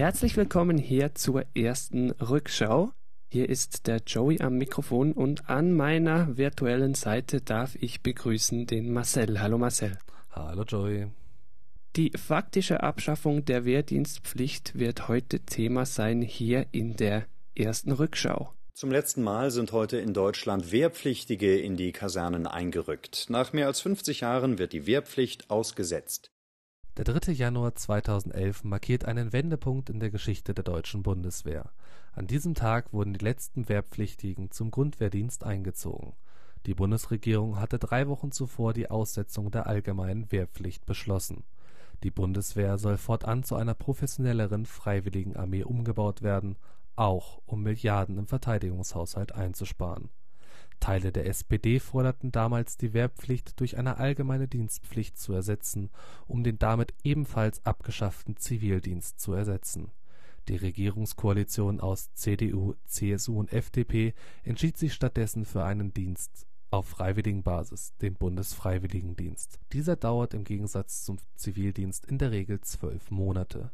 Herzlich willkommen hier zur ersten Rückschau. Hier ist der Joey am Mikrofon und an meiner virtuellen Seite darf ich begrüßen den Marcel. Hallo Marcel. Hallo Joey. Die faktische Abschaffung der Wehrdienstpflicht wird heute Thema sein hier in der ersten Rückschau. Zum letzten Mal sind heute in Deutschland Wehrpflichtige in die Kasernen eingerückt. Nach mehr als 50 Jahren wird die Wehrpflicht ausgesetzt. Der 3. Januar 2011 markiert einen Wendepunkt in der Geschichte der deutschen Bundeswehr. An diesem Tag wurden die letzten Wehrpflichtigen zum Grundwehrdienst eingezogen. Die Bundesregierung hatte drei Wochen zuvor die Aussetzung der allgemeinen Wehrpflicht beschlossen. Die Bundeswehr soll fortan zu einer professionelleren Freiwilligenarmee umgebaut werden, auch um Milliarden im Verteidigungshaushalt einzusparen. Teile der SPD forderten damals die Wehrpflicht durch eine allgemeine Dienstpflicht zu ersetzen, um den damit ebenfalls abgeschafften Zivildienst zu ersetzen. Die Regierungskoalition aus CDU, CSU und FDP entschied sich stattdessen für einen Dienst auf Freiwilligenbasis, den Bundesfreiwilligendienst. Dieser dauert im Gegensatz zum Zivildienst in der Regel zwölf Monate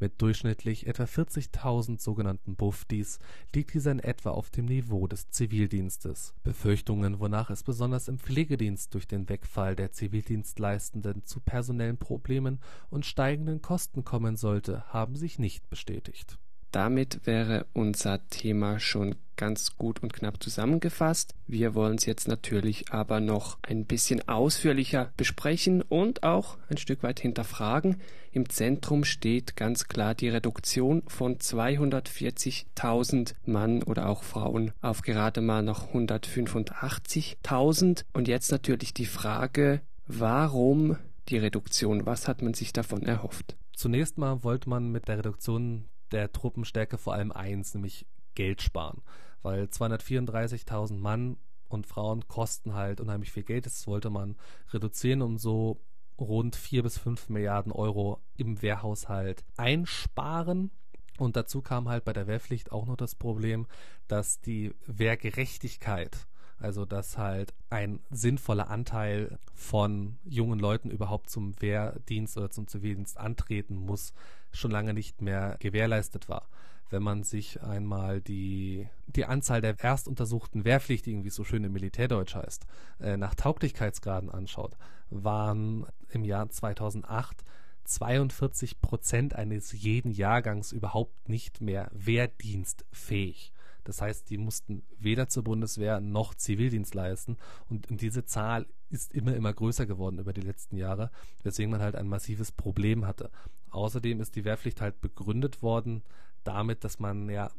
mit durchschnittlich etwa 40.000 sogenannten Buftis liegt dieser in etwa auf dem Niveau des Zivildienstes. Befürchtungen, wonach es besonders im Pflegedienst durch den Wegfall der Zivildienstleistenden zu personellen Problemen und steigenden Kosten kommen sollte, haben sich nicht bestätigt damit wäre unser Thema schon ganz gut und knapp zusammengefasst. Wir wollen es jetzt natürlich aber noch ein bisschen ausführlicher besprechen und auch ein Stück weit hinterfragen. Im Zentrum steht ganz klar die Reduktion von 240.000 Mann oder auch Frauen auf gerade mal noch 185.000. Und jetzt natürlich die Frage, warum die Reduktion? Was hat man sich davon erhofft? Zunächst mal wollte man mit der Reduktion der Truppenstärke vor allem eins, nämlich Geld sparen. Weil 234.000 Mann und Frauen kosten halt unheimlich viel Geld. Das wollte man reduzieren, um so rund vier bis fünf Milliarden Euro im Wehrhaushalt einsparen. Und dazu kam halt bei der Wehrpflicht auch noch das Problem, dass die Wehrgerechtigkeit also, dass halt ein sinnvoller Anteil von jungen Leuten überhaupt zum Wehrdienst oder zum Zivildienst antreten muss, schon lange nicht mehr gewährleistet war. Wenn man sich einmal die, die Anzahl der erstuntersuchten Wehrpflichtigen, wie es so schön im Militärdeutsch heißt, äh, nach Tauglichkeitsgraden anschaut, waren im Jahr 2008 42 Prozent eines jeden Jahrgangs überhaupt nicht mehr wehrdienstfähig. Das heißt, die mussten weder zur Bundeswehr noch Zivildienst leisten. Und diese Zahl ist immer, immer größer geworden über die letzten Jahre, weswegen man halt ein massives Problem hatte. Außerdem ist die Wehrpflicht halt begründet worden damit, dass man ja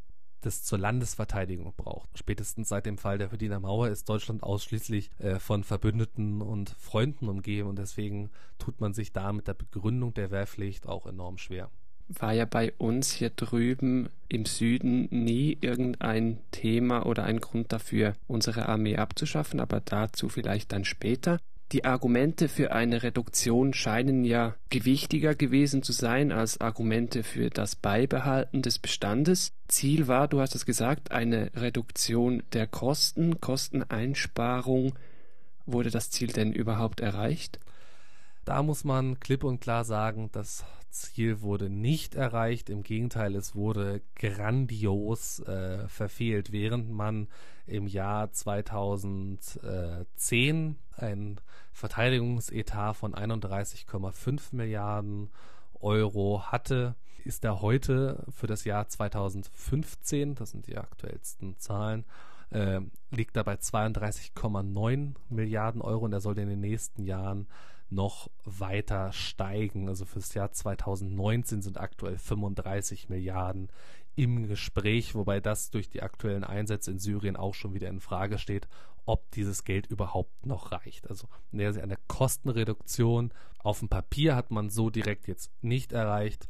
das zur Landesverteidigung braucht. Spätestens seit dem Fall der Berliner Mauer ist Deutschland ausschließlich äh, von Verbündeten und Freunden umgeben und deswegen tut man sich da mit der Begründung der Wehrpflicht auch enorm schwer war ja bei uns hier drüben im Süden nie irgendein Thema oder ein Grund dafür, unsere Armee abzuschaffen, aber dazu vielleicht dann später. Die Argumente für eine Reduktion scheinen ja gewichtiger gewesen zu sein als Argumente für das Beibehalten des Bestandes. Ziel war, du hast es gesagt, eine Reduktion der Kosten, Kosteneinsparung. Wurde das Ziel denn überhaupt erreicht? Da muss man klipp und klar sagen, das Ziel wurde nicht erreicht. Im Gegenteil, es wurde grandios äh, verfehlt, während man im Jahr 2010 ein Verteidigungsetat von 31,5 Milliarden Euro hatte, ist er heute für das Jahr 2015, das sind die aktuellsten Zahlen, äh, liegt dabei 32,9 Milliarden Euro und er soll in den nächsten Jahren noch weiter steigen. Also fürs Jahr 2019 sind aktuell 35 Milliarden im Gespräch, wobei das durch die aktuellen Einsätze in Syrien auch schon wieder in Frage steht, ob dieses Geld überhaupt noch reicht. Also eine Kostenreduktion auf dem Papier hat man so direkt jetzt nicht erreicht.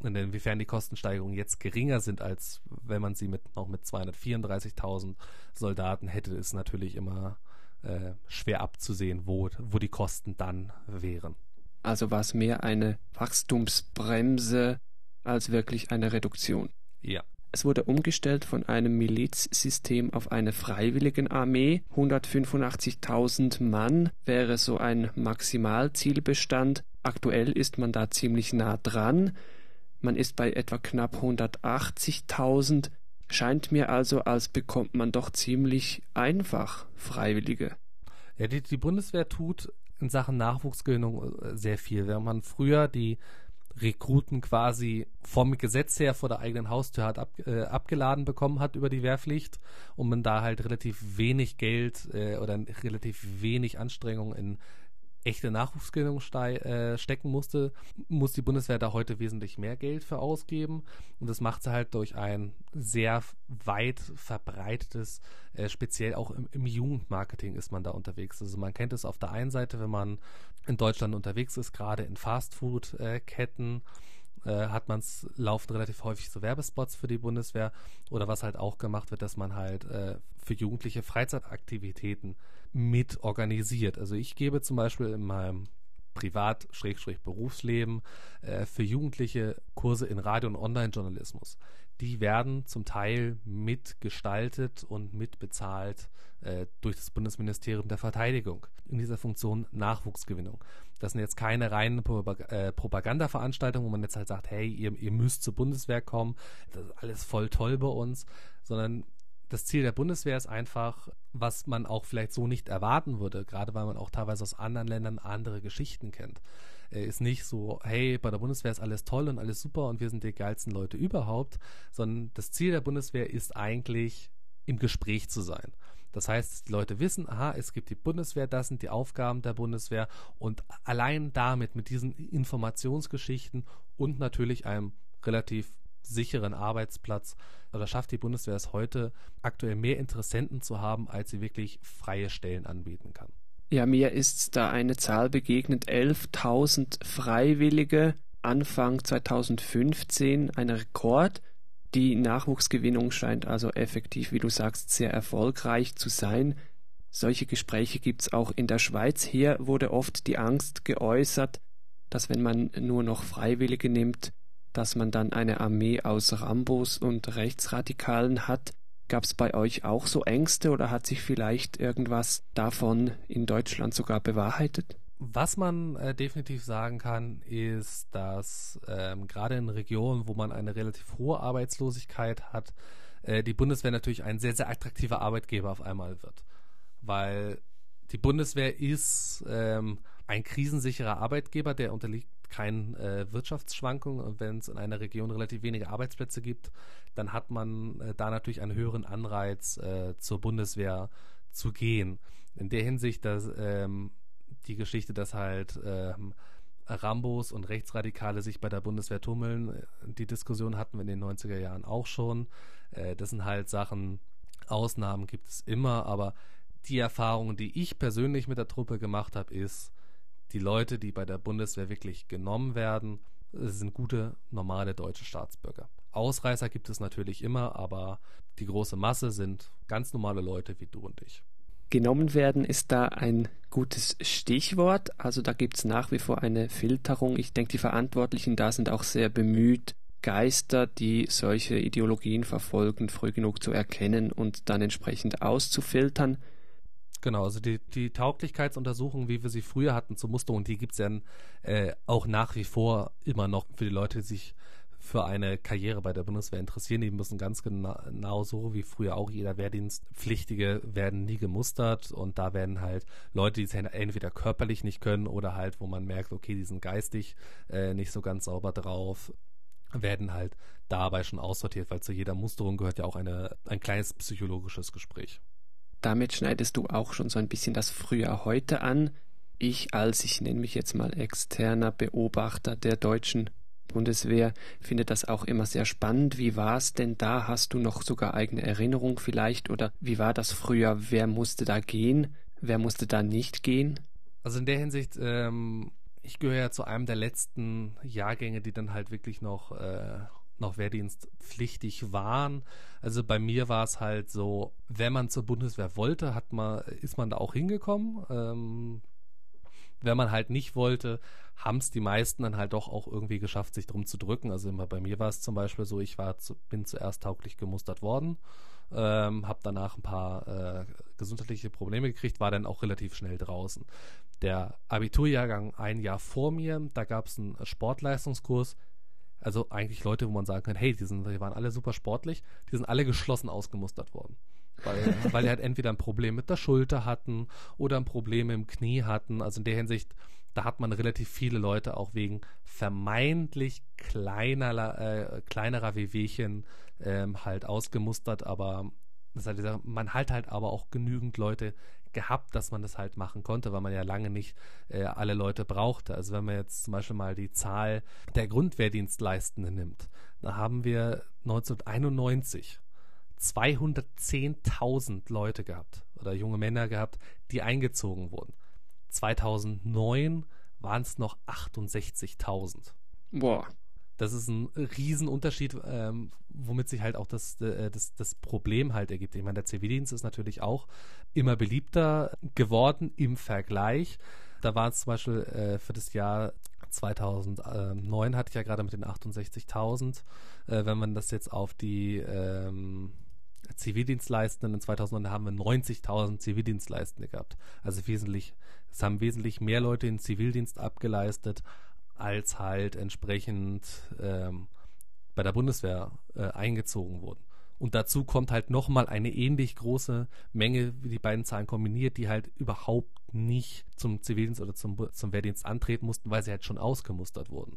Und inwiefern die Kostensteigerungen jetzt geringer sind, als wenn man sie mit noch mit 234.000 Soldaten hätte, ist natürlich immer äh, schwer abzusehen, wo, wo die Kosten dann wären. Also war es mehr eine Wachstumsbremse als wirklich eine Reduktion. Ja. Es wurde umgestellt von einem Milizsystem auf eine Freiwilligenarmee. 185.000 Mann wäre so ein Maximalzielbestand. Aktuell ist man da ziemlich nah dran. man ist bei etwa knapp 180.000. Scheint mir also, als bekommt man doch ziemlich einfach Freiwillige. Ja, die, die Bundeswehr tut in Sachen Nachwuchsgewinnung äh, sehr viel. Wenn man früher die Rekruten quasi vom Gesetz her vor der eigenen Haustür hat ab, äh, abgeladen bekommen hat über die Wehrpflicht und man da halt relativ wenig Geld äh, oder relativ wenig Anstrengung in echte Nachwuchsgewinnung äh, stecken musste, muss die Bundeswehr da heute wesentlich mehr Geld für ausgeben. Und das macht sie halt durch ein sehr weit verbreitetes, äh, speziell auch im, im Jugendmarketing ist man da unterwegs. Also man kennt es auf der einen Seite, wenn man in Deutschland unterwegs ist, gerade in Fastfood-Ketten. Äh, hat man es laufen relativ häufig so Werbespots für die Bundeswehr oder was halt auch gemacht wird, dass man halt äh, für Jugendliche Freizeitaktivitäten mit organisiert. Also ich gebe zum Beispiel in meinem Privat-Berufsleben äh, für Jugendliche Kurse in Radio- und Online-Journalismus. Die werden zum Teil mitgestaltet und mitbezahlt äh, durch das Bundesministerium der Verteidigung in dieser Funktion Nachwuchsgewinnung. Das sind jetzt keine reinen äh, Propagandaveranstaltungen, wo man jetzt halt sagt, hey, ihr, ihr müsst zur Bundeswehr kommen, das ist alles voll toll bei uns, sondern das Ziel der Bundeswehr ist einfach, was man auch vielleicht so nicht erwarten würde, gerade weil man auch teilweise aus anderen Ländern andere Geschichten kennt. Äh, ist nicht so, hey, bei der Bundeswehr ist alles toll und alles super und wir sind die geilsten Leute überhaupt, sondern das Ziel der Bundeswehr ist eigentlich, im Gespräch zu sein. Das heißt, die Leute wissen, aha, es gibt die Bundeswehr, das sind die Aufgaben der Bundeswehr und allein damit, mit diesen Informationsgeschichten und natürlich einem relativ sicheren Arbeitsplatz, oder schafft die Bundeswehr es heute, aktuell mehr Interessenten zu haben, als sie wirklich freie Stellen anbieten kann. Ja, mir ist da eine Zahl begegnet, 11.000 Freiwillige Anfang 2015, ein Rekord. Die Nachwuchsgewinnung scheint also effektiv, wie du sagst, sehr erfolgreich zu sein. Solche Gespräche gibt es auch in der Schweiz. Hier wurde oft die Angst geäußert, dass wenn man nur noch Freiwillige nimmt, dass man dann eine Armee aus Rambos und Rechtsradikalen hat. Gab es bei euch auch so Ängste oder hat sich vielleicht irgendwas davon in Deutschland sogar bewahrheitet? Was man äh, definitiv sagen kann, ist, dass ähm, gerade in Regionen, wo man eine relativ hohe Arbeitslosigkeit hat, äh, die Bundeswehr natürlich ein sehr, sehr attraktiver Arbeitgeber auf einmal wird. Weil die Bundeswehr ist ähm, ein krisensicherer Arbeitgeber, der unterliegt keinen äh, Wirtschaftsschwankungen. Und wenn es in einer Region relativ wenige Arbeitsplätze gibt, dann hat man äh, da natürlich einen höheren Anreiz, äh, zur Bundeswehr zu gehen. In der Hinsicht, dass ähm, die Geschichte, dass halt ähm, Rambos und Rechtsradikale sich bei der Bundeswehr tummeln, äh, die Diskussion hatten wir in den 90er Jahren auch schon. Äh, das sind halt Sachen, Ausnahmen gibt es immer, aber die Erfahrung, die ich persönlich mit der Truppe gemacht habe, ist, die Leute, die bei der Bundeswehr wirklich genommen werden, sind gute, normale deutsche Staatsbürger. Ausreißer gibt es natürlich immer, aber die große Masse sind ganz normale Leute wie du und ich. Genommen werden ist da ein gutes Stichwort. Also da gibt es nach wie vor eine Filterung. Ich denke, die Verantwortlichen da sind auch sehr bemüht, Geister, die solche Ideologien verfolgen, früh genug zu erkennen und dann entsprechend auszufiltern. Genau, also die, die Tauglichkeitsuntersuchungen, wie wir sie früher hatten zur Musterung, die gibt es ja äh, auch nach wie vor immer noch für die Leute, die sich für eine Karriere bei der Bundeswehr interessieren. Die müssen ganz genau so wie früher auch jeder Wehrdienstpflichtige werden nie gemustert und da werden halt Leute, die es entweder körperlich nicht können oder halt, wo man merkt, okay, die sind geistig äh, nicht so ganz sauber drauf, werden halt dabei schon aussortiert, weil zu jeder Musterung gehört ja auch eine, ein kleines psychologisches Gespräch. Damit schneidest du auch schon so ein bisschen das Frühjahr heute an. Ich als, ich nenne mich jetzt mal externer Beobachter der deutschen Bundeswehr, finde das auch immer sehr spannend. Wie war es denn da? Hast du noch sogar eigene Erinnerung vielleicht? Oder wie war das früher? Wer musste da gehen? Wer musste da nicht gehen? Also in der Hinsicht, ähm, ich gehöre ja zu einem der letzten Jahrgänge, die dann halt wirklich noch äh, noch wehrdienstpflichtig waren. Also bei mir war es halt so, wenn man zur Bundeswehr wollte, hat man, ist man da auch hingekommen. Ähm, wenn man halt nicht wollte, haben es die meisten dann halt doch auch irgendwie geschafft, sich drum zu drücken. Also immer bei mir war es zum Beispiel so, ich war zu, bin zuerst tauglich gemustert worden, ähm, habe danach ein paar äh, gesundheitliche Probleme gekriegt, war dann auch relativ schnell draußen. Der Abiturjahrgang ein Jahr vor mir, da gab es einen Sportleistungskurs, Also eigentlich Leute, wo man sagen kann, hey, die, sind, die waren alle super sportlich, die sind alle geschlossen ausgemustert worden. Weil, weil die halt entweder ein Problem mit der Schulter hatten oder ein Problem im Knie hatten. Also in der Hinsicht, da hat man relativ viele Leute auch wegen vermeintlich kleinerer, äh, kleinerer Wehwehchen ähm, halt ausgemustert, aber das halt dieser, man hat halt aber auch genügend Leute gehabt, dass man das halt machen konnte, weil man ja lange nicht äh, alle Leute brauchte. Also wenn man jetzt zum Beispiel mal die Zahl der Grundwehrdienstleistenden nimmt, da haben wir 1991 210.000 Leute gehabt oder junge Männer gehabt, die eingezogen wurden. 2009 waren es noch 68.000. Boah. Das ist ein Riesenunterschied, ähm, womit sich halt auch das, äh, das, das Problem halt ergibt. Ich meine, der Zivildienst ist natürlich auch immer beliebter geworden im Vergleich. Da war es zum Beispiel äh, für das Jahr 2009 hatte ich ja gerade mit den 68.000. Äh, wenn man das jetzt auf die ähm, Zivildienstleistenden in 2009 haben wir 90.000 Zivildienstleistende gehabt. Also wesentlich, es haben wesentlich mehr Leute den Zivildienst abgeleistet, als halt entsprechend ähm, bei der Bundeswehr äh, eingezogen wurden. Und dazu kommt halt nochmal eine ähnlich große Menge, wie die beiden Zahlen kombiniert, die halt überhaupt nicht zum Zivildienst oder zum, zum Wehrdienst antreten mussten, weil sie halt schon ausgemustert wurden.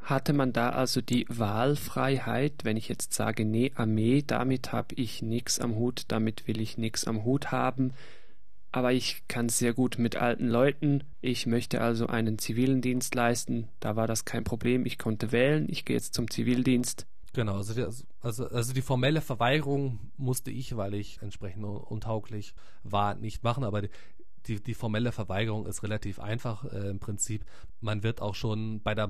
Hatte man da also die Wahlfreiheit, wenn ich jetzt sage, nee, Armee, damit habe ich nichts am Hut, damit will ich nichts am Hut haben, aber ich kann sehr gut mit alten Leuten, ich möchte also einen zivilen Dienst leisten, da war das kein Problem, ich konnte wählen, ich gehe jetzt zum Zivildienst. Genau, also die, also, also die formelle Verweigerung musste ich, weil ich entsprechend untauglich war, nicht machen, aber die, die, die formelle Verweigerung ist relativ einfach äh, im Prinzip. Man wird auch schon bei der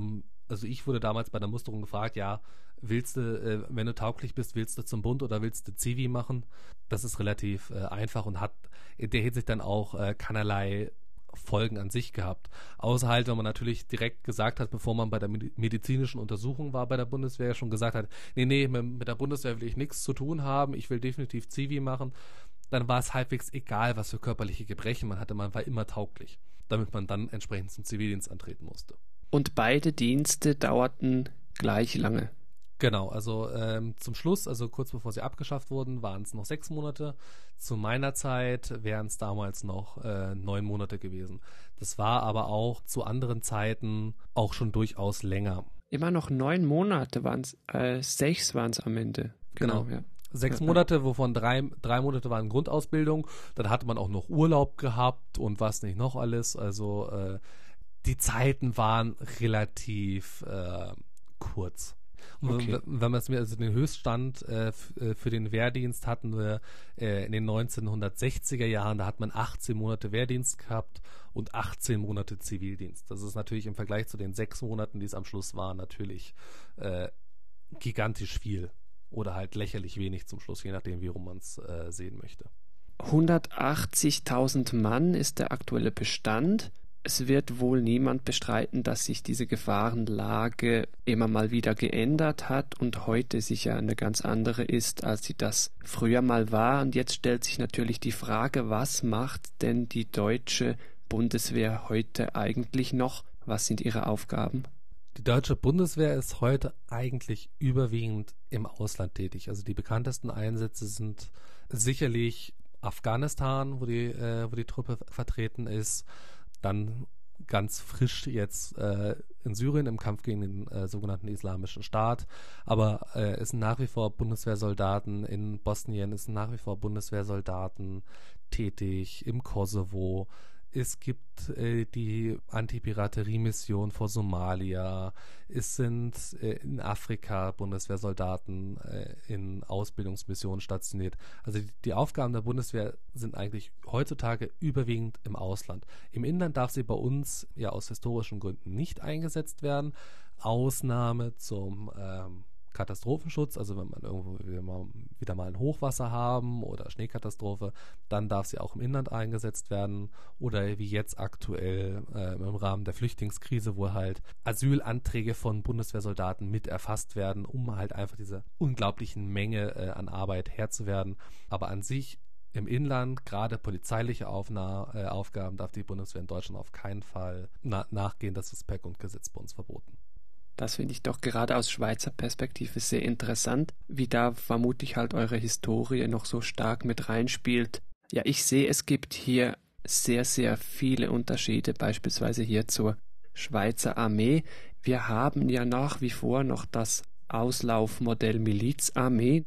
also ich wurde damals bei der Musterung gefragt, ja, willst du, äh, wenn du tauglich bist, willst du zum Bund oder willst du Zivi machen? Das ist relativ äh, einfach und hat in der Hinsicht dann auch äh, keinerlei Folgen an sich gehabt. Außer halt, wenn man natürlich direkt gesagt hat, bevor man bei der medizinischen Untersuchung war bei der Bundeswehr, schon gesagt hat, nee, nee, mit, der Bundeswehr will ich nichts zu tun haben, ich will definitiv Zivi machen, dann war es halbwegs egal, was für körperliche Gebrechen man hatte, man war immer tauglich, damit man dann entsprechend zum Zivildienst antreten musste. Und beide Dienste dauerten gleich lange. Genau, also ähm, zum Schluss, also kurz bevor sie abgeschafft wurden, waren es noch sechs Monate. Zu meiner Zeit wären es damals noch äh, neun Monate gewesen. Das war aber auch zu anderen Zeiten auch schon durchaus länger. Immer noch neun Monate waren es, äh, sechs waren es am Ende. Genau, genau ja. Sechs Monate, wovon drei, drei Monate waren Grundausbildung. Dann hatte man auch noch Urlaub gehabt und was nicht noch alles. Also äh, die Zeiten waren relativ äh, kurz. Okay. Wenn man es mir, also den Höchststand äh, äh, für den Wehrdienst hatten wir äh, in den 1960er Jahren, da hat man 18 Monate Wehrdienst gehabt und 18 Monate Zivildienst. Das ist natürlich im Vergleich zu den sechs Monaten, die es am Schluss waren, natürlich äh, gigantisch viel oder halt lächerlich wenig zum Schluss, je nachdem, wie rum man es äh, sehen möchte. 180.000 Mann ist der aktuelle Bestand es wird wohl niemand bestreiten, dass sich diese Gefahrenlage immer mal wieder geändert hat und heute sicher eine ganz andere ist, als sie das früher mal war. Und jetzt stellt sich natürlich die Frage, was macht denn die deutsche Bundeswehr heute eigentlich noch? Was sind ihre Aufgaben? Die deutsche Bundeswehr ist heute eigentlich überwiegend im Ausland tätig. Also die bekanntesten Einsätze sind sicherlich Afghanistan, wo die, äh, wo die Truppe vertreten ist, dann ganz frisch jetzt äh, in Syrien im Kampf gegen den äh, sogenannten Islamischen Staat. Aber äh, es sind nach wie vor Bundeswehrsoldaten in Bosnien, es sind nach wie vor Bundeswehrsoldaten tätig im Kosovo, es gibt äh, die Antipiraterie-Mission vor Somalia. Es sind äh, in Afrika Bundeswehrsoldaten äh, in Ausbildungsmissionen stationiert. Also die, die, Aufgaben der Bundeswehr sind eigentlich heutzutage überwiegend im Ausland. Im Inland darf sie bei uns ja aus historischen Gründen nicht eingesetzt werden. Ausnahme zum ähm, Katastrophenschutz, also wenn man irgendwo wieder mal ein Hochwasser haben oder Schneekatastrophe, dann darf sie auch im Inland eingesetzt werden oder wie jetzt aktuell äh, im Rahmen der Flüchtlingskrise, wo halt Asylanträge von Bundeswehrsoldaten mit erfasst werden, um halt einfach diese unglaublichen Menge äh, an Arbeit Herr zu werden. Aber an sich im Inland, gerade polizeiliche Aufna äh, Aufgaben, darf die Bundeswehr in Deutschland auf keinen Fall na nachgehen. Das ist per Grundgesetz bei uns verboten. Das finde ich doch gerade aus Schweizer Perspektive sehr interessant, wie da vermutlich halt eure Historie noch so stark mit reinspielt. Ja, ich sehe, es gibt hier sehr, sehr viele Unterschiede, beispielsweise hier zur Schweizer Armee. Wir haben ja nach wie vor noch das Auslaufmodell Milizarmee.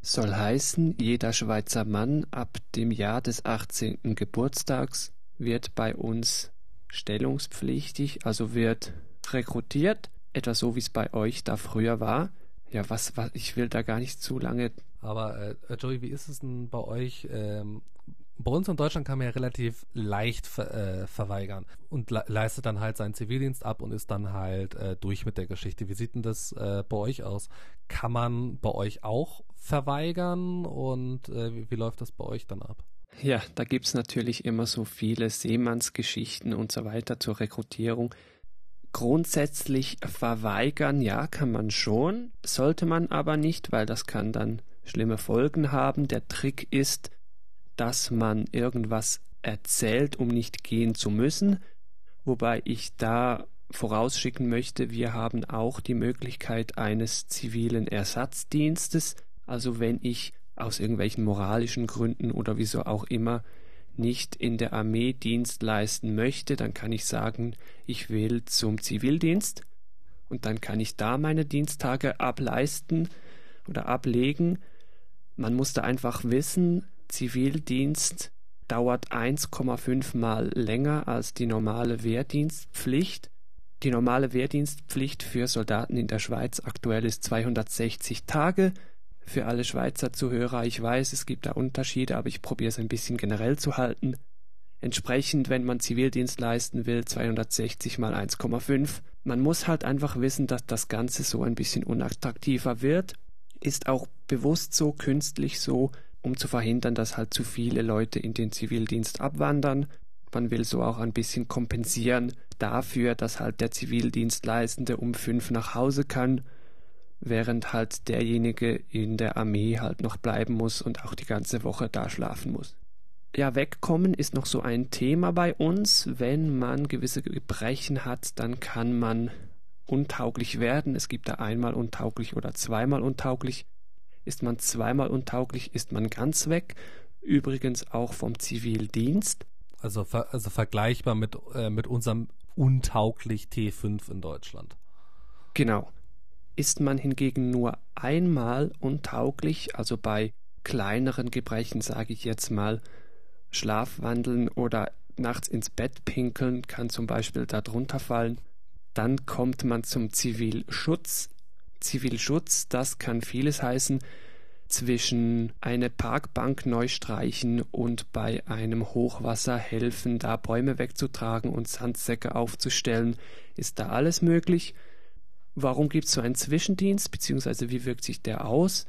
Soll heißen, jeder Schweizer Mann ab dem Jahr des 18. Geburtstags wird bei uns stellungspflichtig, also wird rekrutiert, etwa so wie es bei euch da früher war. Ja, was, was, ich will da gar nicht zu lange. Aber äh, Joey, wie ist es denn bei euch? Ähm, bei uns in Deutschland kann man ja relativ leicht ver, äh, verweigern und le leistet dann halt seinen Zivildienst ab und ist dann halt äh, durch mit der Geschichte. Wie sieht denn das äh, bei euch aus? Kann man bei euch auch verweigern und äh, wie, wie läuft das bei euch dann ab? Ja, da gibt's natürlich immer so viele Seemannsgeschichten und so weiter zur Rekrutierung. Grundsätzlich verweigern, ja, kann man schon, sollte man aber nicht, weil das kann dann schlimme Folgen haben. Der Trick ist, dass man irgendwas erzählt, um nicht gehen zu müssen, wobei ich da vorausschicken möchte, wir haben auch die Möglichkeit eines zivilen Ersatzdienstes, also wenn ich aus irgendwelchen moralischen Gründen oder wieso auch immer nicht in der Armee Dienst leisten möchte, dann kann ich sagen, ich will zum Zivildienst und dann kann ich da meine Diensttage ableisten oder ablegen. Man muss da einfach wissen, Zivildienst dauert 1,5 mal länger als die normale Wehrdienstpflicht. Die normale Wehrdienstpflicht für Soldaten in der Schweiz aktuell ist 260 Tage. Für alle Schweizer Zuhörer, ich weiß, es gibt da Unterschiede, aber ich probiere es ein bisschen generell zu halten. Entsprechend, wenn man Zivildienst leisten will, 260 mal 1,5. Man muss halt einfach wissen, dass das Ganze so ein bisschen unattraktiver wird. Ist auch bewusst so, künstlich so, um zu verhindern, dass halt zu viele Leute in den Zivildienst abwandern. Man will so auch ein bisschen kompensieren dafür, dass halt der Zivildienstleistende um fünf nach Hause kann, während halt derjenige in der Armee halt noch bleiben muss und auch die ganze Woche da schlafen muss. Ja, wegkommen ist noch so ein Thema bei uns. Wenn man gewisse Gebrechen hat, dann kann man untauglich werden. Es gibt da einmal untauglich oder zweimal untauglich. Ist man zweimal untauglich, ist man ganz weg. Übrigens auch vom Zivildienst. Also, ver also vergleichbar mit, äh, mit unserem untauglich T5 in Deutschland. Genau. Ist man hingegen nur einmal untauglich, also bei kleineren Gebrechen sage ich jetzt mal, Schlafwandeln oder nachts ins Bett pinkeln kann zum Beispiel darunter fallen, dann kommt man zum Zivilschutz. Zivilschutz, das kann vieles heißen, zwischen eine Parkbank neu streichen und bei einem Hochwasser helfen, da Bäume wegzutragen und Sandsäcke aufzustellen, ist da alles möglich. Warum gibt es so einen Zwischendienst, beziehungsweise wie wirkt sich der aus?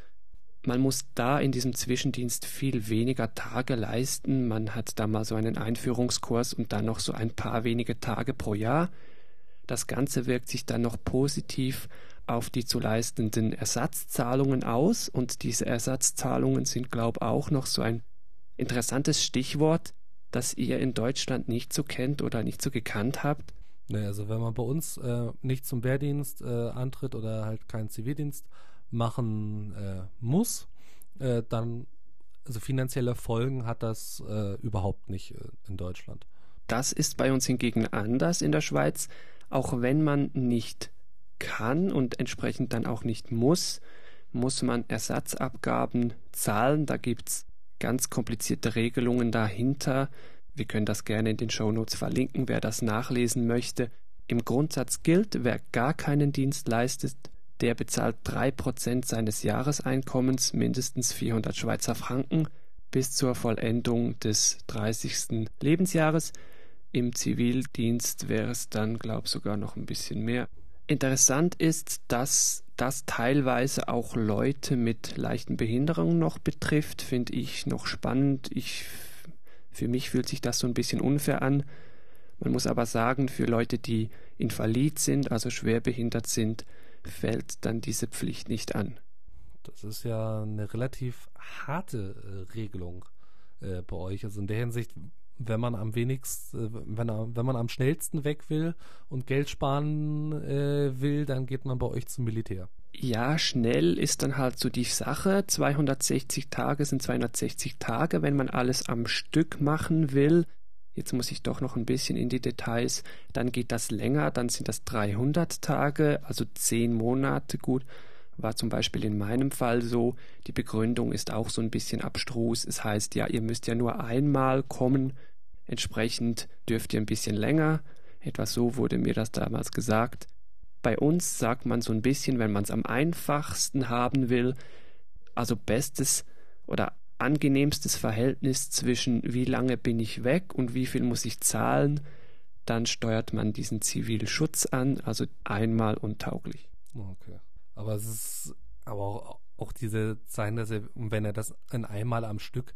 Man muss da in diesem Zwischendienst viel weniger Tage leisten. Man hat da mal so einen Einführungskurs und dann noch so ein paar wenige Tage pro Jahr. Das Ganze wirkt sich dann noch positiv auf die zu leistenden Ersatzzahlungen aus und diese Ersatzzahlungen sind, glaube ich, auch noch so ein interessantes Stichwort, das ihr in Deutschland nicht so kennt oder nicht so gekannt habt. Nee, also wenn man bei uns äh, nicht zum Wehrdienst äh, antritt oder halt keinen Zivildienst machen äh, muss, äh, dann also finanzielle Folgen hat das äh, überhaupt nicht äh, in Deutschland. Das ist bei uns hingegen anders in der Schweiz, auch wenn man nicht kann und entsprechend dann auch nicht muss, muss man Ersatzabgaben zahlen. Da gibt es ganz komplizierte Regelungen dahinter. Wir können das gerne in den Shownotes verlinken, wer das nachlesen möchte. Im Grundsatz gilt, wer gar keinen Dienst leistet, der bezahlt 3% seines Jahreseinkommens, mindestens 400 Schweizer Franken, bis zur Vollendung des 30. Lebensjahres. Im Zivildienst wäre es dann, glaube ich, sogar noch ein bisschen mehr. Interessant ist, dass das teilweise auch Leute mit leichten Behinderungen noch betrifft, finde ich noch spannend. Ich, für mich fühlt sich das so ein bisschen unfair an. Man muss aber sagen, für Leute, die invalid sind, also schwerbehindert sind, fällt dann diese Pflicht nicht an. Das ist ja eine relativ harte äh, Regelung äh, bei euch. Also in der Hinsicht wenn man am wenigsten, wenn, wenn man am schnellsten weg will und Geld sparen äh, will, dann geht man bei euch zum Militär. Ja, schnell ist dann halt so die Sache. 260 Tage sind 260 Tage, wenn man alles am Stück machen will. Jetzt muss ich doch noch ein bisschen in die Details. Dann geht das länger, dann sind das 300 Tage, also 10 Monate gut. War zum Beispiel in meinem Fall so. Die Begründung ist auch so ein bisschen abstrus. Es heißt ja, ihr müsst ja nur einmal kommen. Entsprechend dürft ihr ein bisschen länger. Etwas so wurde mir das damals gesagt. Bei uns sagt man so ein bisschen, wenn man es am einfachsten haben will, also bestes oder angenehmstes Verhältnis zwischen wie lange bin ich weg und wie viel muss ich zahlen, dann steuert man diesen Zivilschutz an, also einmal untauglich. Okay. Aber es ist aber auch, auch diese Zeichen, dass er, wenn er das in einmal am Stück,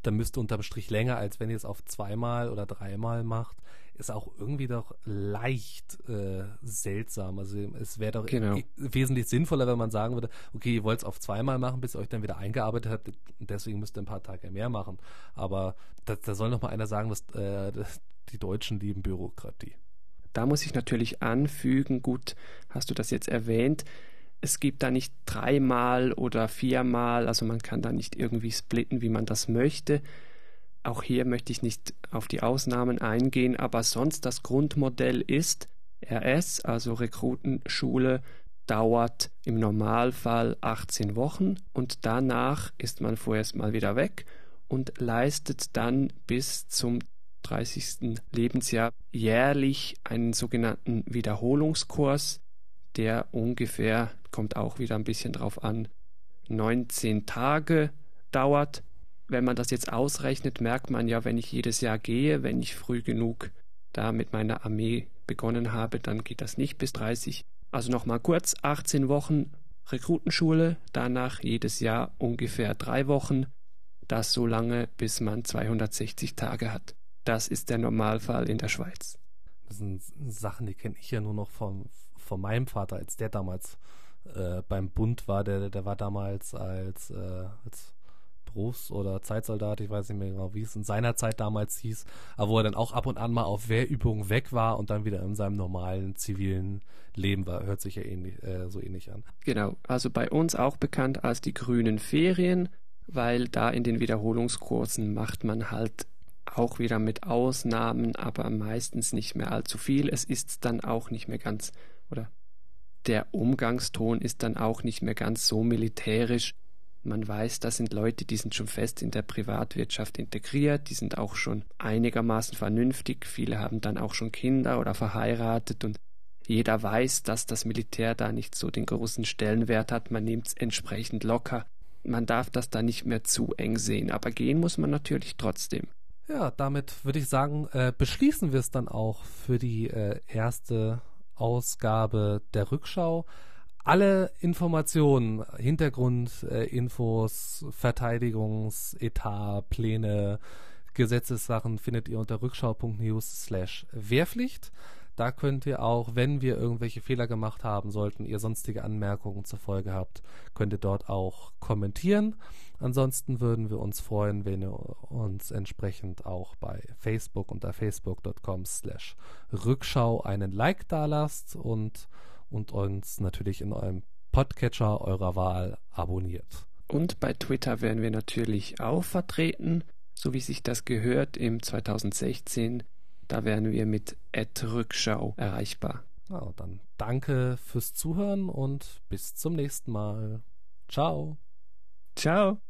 dann müsste unterm Strich länger, als wenn ihr es auf zweimal oder dreimal macht ist auch irgendwie doch leicht äh, seltsam. Also es wäre doch genau. wesentlich sinnvoller, wenn man sagen würde, okay, ihr wollt es auf zweimal machen, bis ihr euch dann wieder eingearbeitet habt deswegen müsst ihr ein paar Tage mehr machen. Aber da, da soll noch mal einer sagen, dass äh, die Deutschen lieben Bürokratie. Da muss ich natürlich anfügen, gut, hast du das jetzt erwähnt, es gibt da nicht dreimal oder viermal, also man kann da nicht irgendwie splitten, wie man das möchte. Auch hier möchte ich nicht auf die Ausnahmen eingehen, aber sonst das Grundmodell ist RS, also Rekrutenschule, dauert im Normalfall 18 Wochen und danach ist man vorerst mal wieder weg und leistet dann bis zum 30. Lebensjahr jährlich einen sogenannten Wiederholungskurs, der ungefähr, kommt auch wieder ein bisschen drauf an, 19 Tage dauert wenn man das jetzt ausrechnet, merkt man ja, wenn ich jedes Jahr gehe, wenn ich früh genug da mit meiner Armee begonnen habe, dann geht das nicht bis 30. Also nochmal kurz, 18 Wochen Rekrutenschule, danach jedes Jahr ungefähr drei Wochen, das so lange, bis man 260 Tage hat. Das ist der Normalfall in der Schweiz. Das sind Sachen, die kenne ich ja nur noch von, von meinem Vater, als der damals äh, beim Bund war. Der, der war damals als, äh, als Berufs- oder Zeitsoldat, ich weiß nicht mehr genau, wie es in seiner Zeit damals hieß, aber wo er dann auch ab und an mal auf Wehrübungen weg war und dann wieder in seinem normalen zivilen Leben war. Hört sich ja ähnlich, äh, so ähnlich an. Genau, also bei uns auch bekannt als die grünen Ferien, weil da in den Wiederholungskursen macht man halt auch wieder mit Ausnahmen, aber meistens nicht mehr allzu viel. Es ist dann auch nicht mehr ganz, oder der Umgangston ist dann auch nicht mehr ganz so militärisch, man weiß, das sind Leute, die sind schon fest in der Privatwirtschaft integriert, die sind auch schon einigermaßen vernünftig, viele haben dann auch schon Kinder oder verheiratet und jeder weiß, dass das Militär da nicht so den großen Stellenwert hat, man nimmt es entsprechend locker. Man darf das da nicht mehr zu eng sehen, aber gehen muss man natürlich trotzdem. Ja, damit würde ich sagen, äh, beschließen wir es dann auch für die äh, erste Ausgabe der Rückschau alle Informationen, Hintergrundinfos, Verteidigungsetat, Pläne, Gesetzessachen findet ihr unter rückschau.news slash Wehrpflicht. Da könnt ihr auch, wenn wir irgendwelche Fehler gemacht haben sollten, ihr sonstige Anmerkungen zur Folge habt, könnt ihr dort auch kommentieren. Ansonsten würden wir uns freuen, wenn ihr uns entsprechend auch bei Facebook unter facebook.com slash Rückschau einen Like da lasst und und uns natürlich in eurem Podcatcher eurer Wahl abonniert. Und bei Twitter werden wir natürlich auch vertreten, so wie sich das gehört im 2016. Da werden wir mit Rückschau erreichbar. Ja, dann danke fürs Zuhören und bis zum nächsten Mal. Ciao. Ciao.